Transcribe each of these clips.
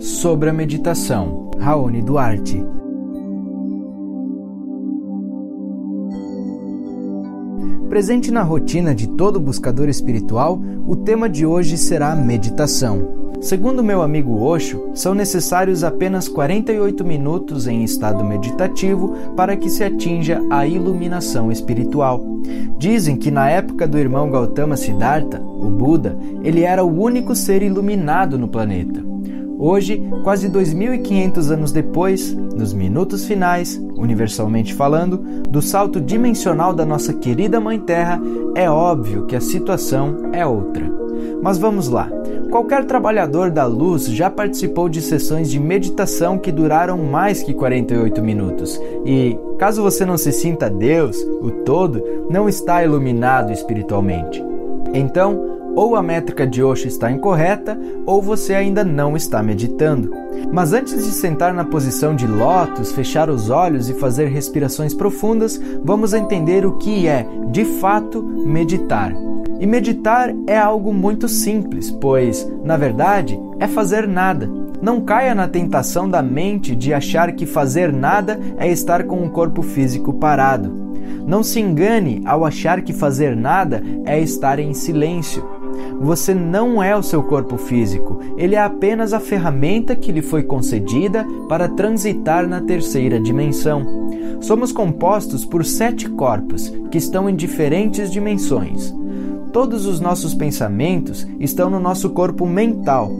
sobre a meditação. Raoni Duarte. Presente na rotina de todo buscador espiritual, o tema de hoje será meditação. Segundo meu amigo Osho, são necessários apenas 48 minutos em estado meditativo para que se atinja a iluminação espiritual. Dizem que na época do irmão Gautama Siddhartha, o Buda, ele era o único ser iluminado no planeta. Hoje, quase 2500 anos depois, nos minutos finais, universalmente falando, do salto dimensional da nossa querida Mãe Terra, é óbvio que a situação é outra. Mas vamos lá. Qualquer trabalhador da luz já participou de sessões de meditação que duraram mais que 48 minutos. E, caso você não se sinta Deus, o todo, não está iluminado espiritualmente. Então, ou a métrica de Osho está incorreta, ou você ainda não está meditando. Mas antes de sentar na posição de lótus, fechar os olhos e fazer respirações profundas, vamos entender o que é, de fato, meditar. E meditar é algo muito simples, pois, na verdade, é fazer nada. Não caia na tentação da mente de achar que fazer nada é estar com o corpo físico parado. Não se engane ao achar que fazer nada é estar em silêncio. Você não é o seu corpo físico, ele é apenas a ferramenta que lhe foi concedida para transitar na terceira dimensão. Somos compostos por sete corpos que estão em diferentes dimensões. Todos os nossos pensamentos estão no nosso corpo mental,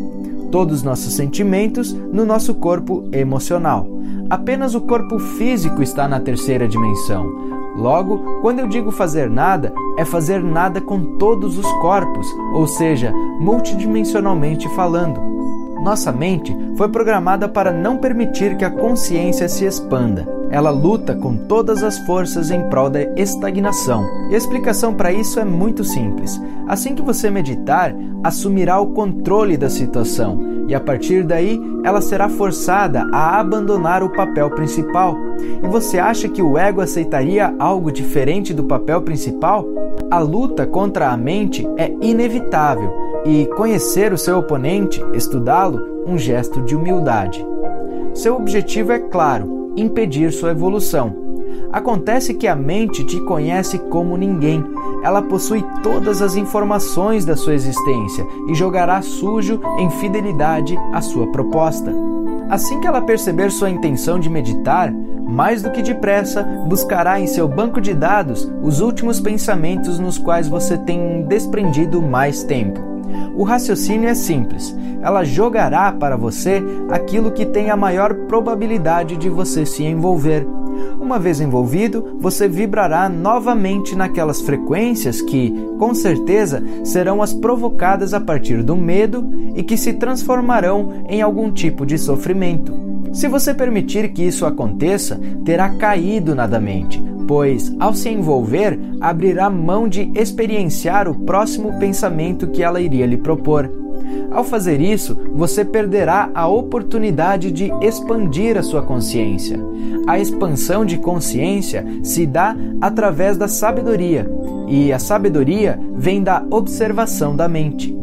todos os nossos sentimentos no nosso corpo emocional. Apenas o corpo físico está na terceira dimensão. Logo, quando eu digo fazer nada, é fazer nada com todos os corpos, ou seja, multidimensionalmente falando. Nossa mente foi programada para não permitir que a consciência se expanda. Ela luta com todas as forças em prol da estagnação. E a explicação para isso é muito simples. Assim que você meditar, assumirá o controle da situação e a partir daí ela será forçada a abandonar o papel principal. E você acha que o ego aceitaria algo diferente do papel principal? A luta contra a mente é inevitável e conhecer o seu oponente, estudá-lo, um gesto de humildade. Seu objetivo é claro impedir sua evolução. Acontece que a mente te conhece como ninguém. Ela possui todas as informações da sua existência e jogará sujo em fidelidade à sua proposta. Assim que ela perceber sua intenção de meditar, mais do que depressa, buscará em seu banco de dados os últimos pensamentos nos quais você tem desprendido mais tempo. O raciocínio é simples. Ela jogará para você aquilo que tem a maior probabilidade de você se envolver. Uma vez envolvido, você vibrará novamente naquelas frequências que, com certeza, serão as provocadas a partir do medo e que se transformarão em algum tipo de sofrimento. Se você permitir que isso aconteça, terá caído na mente, pois, ao se envolver, abrirá mão de experienciar o próximo pensamento que ela iria lhe propor. Ao fazer isso, você perderá a oportunidade de expandir a sua consciência. A expansão de consciência se dá através da sabedoria, e a sabedoria vem da observação da mente.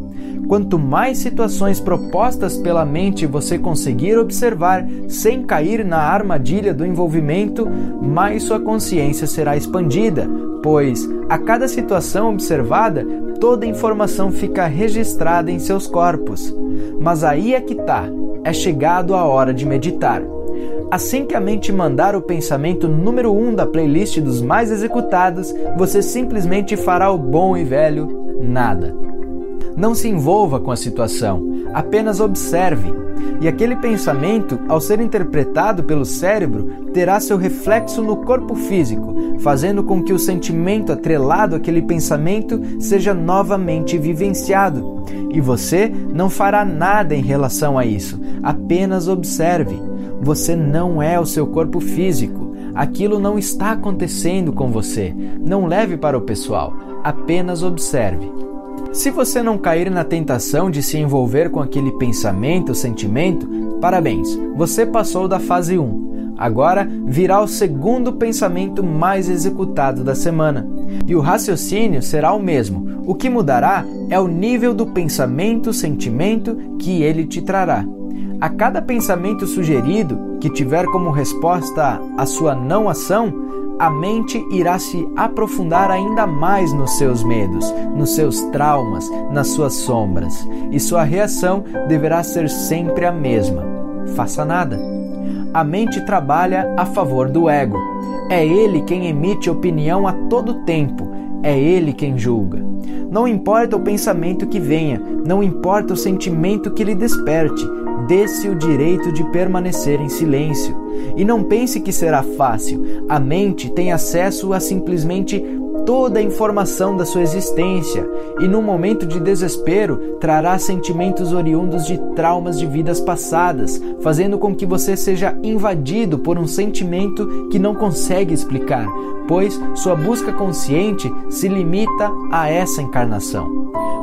Quanto mais situações propostas pela mente você conseguir observar sem cair na armadilha do envolvimento, mais sua consciência será expandida, pois a cada situação observada, toda informação fica registrada em seus corpos. Mas aí é que tá, é chegado a hora de meditar. Assim que a mente mandar o pensamento número 1 um da playlist dos mais executados, você simplesmente fará o bom e velho nada. Não se envolva com a situação, apenas observe. E aquele pensamento, ao ser interpretado pelo cérebro, terá seu reflexo no corpo físico, fazendo com que o sentimento atrelado àquele pensamento seja novamente vivenciado. E você não fará nada em relação a isso, apenas observe. Você não é o seu corpo físico. Aquilo não está acontecendo com você. Não leve para o pessoal, apenas observe. Se você não cair na tentação de se envolver com aquele pensamento ou sentimento, parabéns, você passou da fase 1. Agora virá o segundo pensamento mais executado da semana. E o raciocínio será o mesmo. O que mudará é o nível do pensamento, sentimento que ele te trará. A cada pensamento sugerido que tiver como resposta a sua não ação, a mente irá se aprofundar ainda mais nos seus medos, nos seus traumas, nas suas sombras, e sua reação deverá ser sempre a mesma: faça nada. A mente trabalha a favor do ego. É ele quem emite opinião a todo tempo, é ele quem julga. Não importa o pensamento que venha, não importa o sentimento que lhe desperte, dê-se o direito de permanecer em silêncio. E não pense que será fácil. A mente tem acesso a simplesmente toda a informação da sua existência e, num momento de desespero, trará sentimentos oriundos de traumas de vidas passadas, fazendo com que você seja invadido por um sentimento que não consegue explicar, pois sua busca consciente se limita a essa encarnação.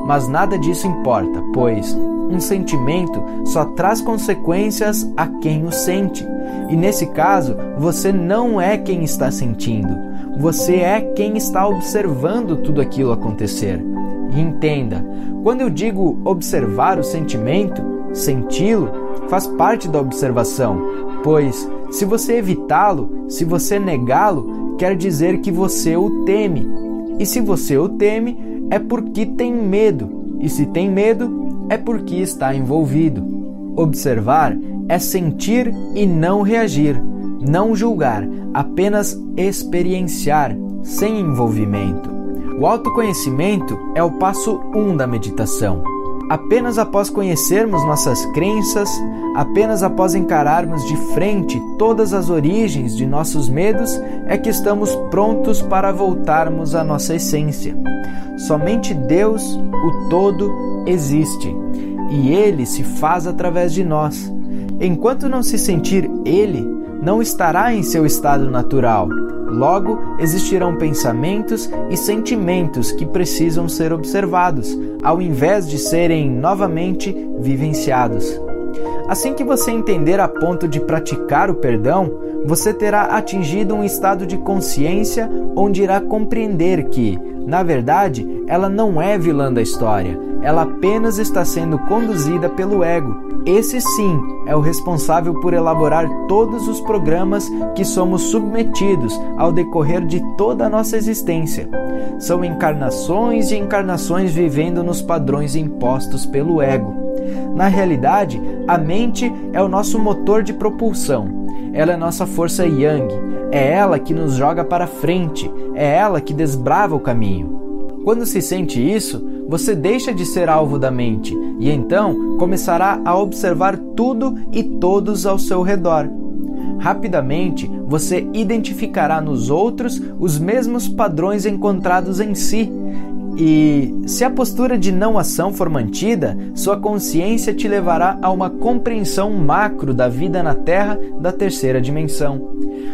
Mas nada disso importa, pois um sentimento só traz consequências a quem o sente. E nesse caso, você não é quem está sentindo, você é quem está observando tudo aquilo acontecer. E entenda, quando eu digo observar o sentimento, senti-lo, faz parte da observação, pois se você evitá-lo, se você negá-lo, quer dizer que você o teme. E se você o teme, é porque tem medo. E se tem medo, é porque está envolvido. Observar é sentir e não reagir, não julgar, apenas experienciar, sem envolvimento. O autoconhecimento é o passo 1 um da meditação. Apenas após conhecermos nossas crenças, apenas após encararmos de frente todas as origens de nossos medos, é que estamos prontos para voltarmos à nossa essência. Somente Deus, o Todo, existe e Ele se faz através de nós. Enquanto não se sentir Ele, não estará em seu estado natural. Logo, existirão pensamentos e sentimentos que precisam ser observados, ao invés de serem novamente vivenciados. Assim que você entender a ponto de praticar o perdão, você terá atingido um estado de consciência onde irá compreender que, na verdade, ela não é vilã da história, ela apenas está sendo conduzida pelo ego. Esse sim é o responsável por elaborar todos os programas que somos submetidos ao decorrer de toda a nossa existência. São encarnações e encarnações vivendo nos padrões impostos pelo ego. Na realidade, a mente é o nosso motor de propulsão. Ela é nossa força yang, é ela que nos joga para frente, é ela que desbrava o caminho. Quando se sente isso, você deixa de ser alvo da mente e então começará a observar tudo e todos ao seu redor. Rapidamente você identificará nos outros os mesmos padrões encontrados em si e, se a postura de não ação for mantida, sua consciência te levará a uma compreensão macro da vida na Terra da terceira dimensão.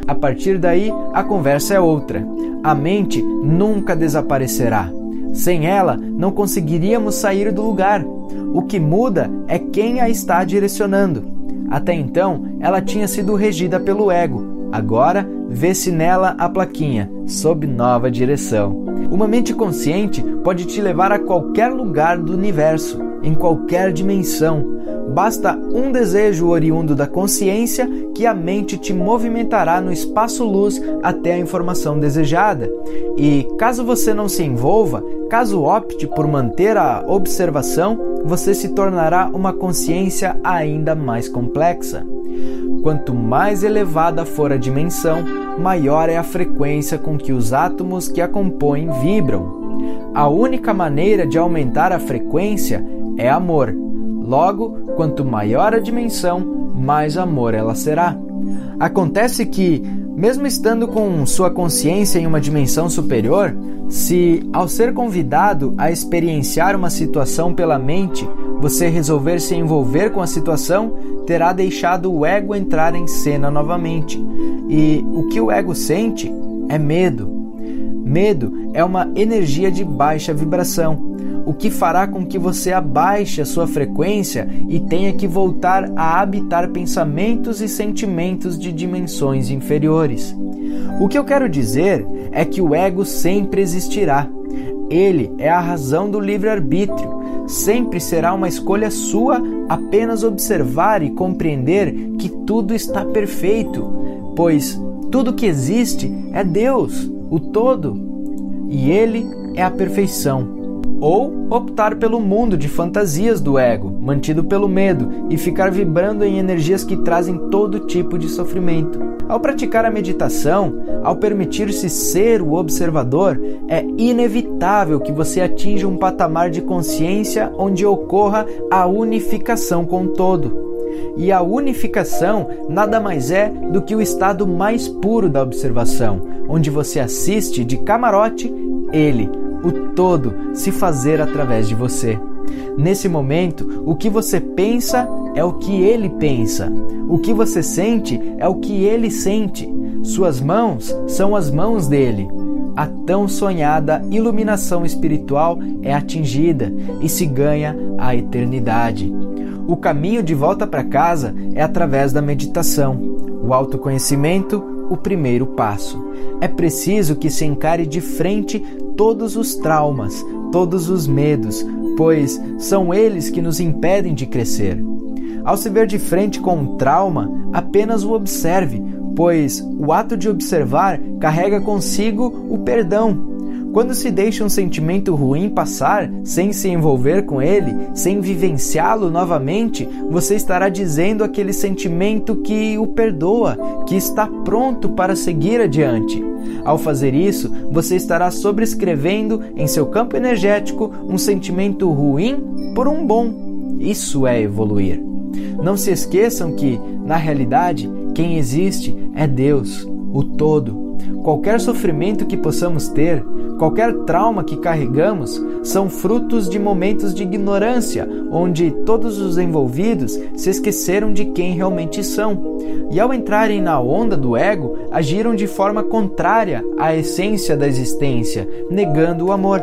A partir daí, a conversa é outra. A mente nunca desaparecerá. Sem ela, não conseguiríamos sair do lugar. O que muda é quem a está direcionando. Até então, ela tinha sido regida pelo ego. Agora, vê-se nela a plaquinha, sob nova direção. Uma mente consciente pode te levar a qualquer lugar do universo, em qualquer dimensão. Basta um desejo oriundo da consciência que a mente te movimentará no espaço-luz até a informação desejada. E caso você não se envolva, caso opte por manter a observação, você se tornará uma consciência ainda mais complexa. Quanto mais elevada for a dimensão, maior é a frequência com que os átomos que a compõem vibram. A única maneira de aumentar a frequência é amor. Logo, quanto maior a dimensão, mais amor ela será. Acontece que, mesmo estando com sua consciência em uma dimensão superior, se, ao ser convidado a experienciar uma situação pela mente, você resolver se envolver com a situação, terá deixado o ego entrar em cena novamente. E o que o ego sente é medo. Medo é uma energia de baixa vibração, o que fará com que você abaixe a sua frequência e tenha que voltar a habitar pensamentos e sentimentos de dimensões inferiores. O que eu quero dizer é que o ego sempre existirá. Ele é a razão do livre-arbítrio sempre será uma escolha sua apenas observar e compreender que tudo está perfeito, pois tudo que existe é Deus, o todo, e Ele é a perfeição ou optar pelo mundo de fantasias do ego, mantido pelo medo, e ficar vibrando em energias que trazem todo tipo de sofrimento. Ao praticar a meditação, ao permitir-se ser o observador, é inevitável que você atinja um patamar de consciência onde ocorra a unificação com o todo. E a unificação nada mais é do que o estado mais puro da observação, onde você assiste de camarote ele, o todo se fazer através de você. Nesse momento, o que você pensa é o que ele pensa. O que você sente é o que ele sente. Suas mãos são as mãos dele. A tão sonhada iluminação espiritual é atingida e se ganha a eternidade. O caminho de volta para casa é através da meditação. O autoconhecimento, o primeiro passo. É preciso que se encare de frente todos os traumas, todos os medos, pois são eles que nos impedem de crescer. Ao se ver de frente com um trauma, apenas o observe, pois o ato de observar carrega consigo o perdão quando se deixa um sentimento ruim passar sem se envolver com ele, sem vivenciá-lo novamente, você estará dizendo aquele sentimento que o perdoa, que está pronto para seguir adiante. Ao fazer isso, você estará sobrescrevendo em seu campo energético um sentimento ruim por um bom. Isso é evoluir. Não se esqueçam que, na realidade, quem existe é Deus, o Todo. Qualquer sofrimento que possamos ter, Qualquer trauma que carregamos são frutos de momentos de ignorância, onde todos os envolvidos se esqueceram de quem realmente são. E ao entrarem na onda do ego, agiram de forma contrária à essência da existência, negando o amor.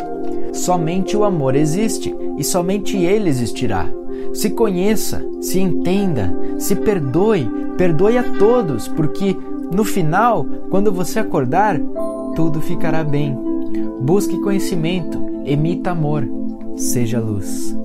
Somente o amor existe e somente ele existirá. Se conheça, se entenda, se perdoe, perdoe a todos, porque no final, quando você acordar, tudo ficará bem. Busque conhecimento, emita amor, seja luz.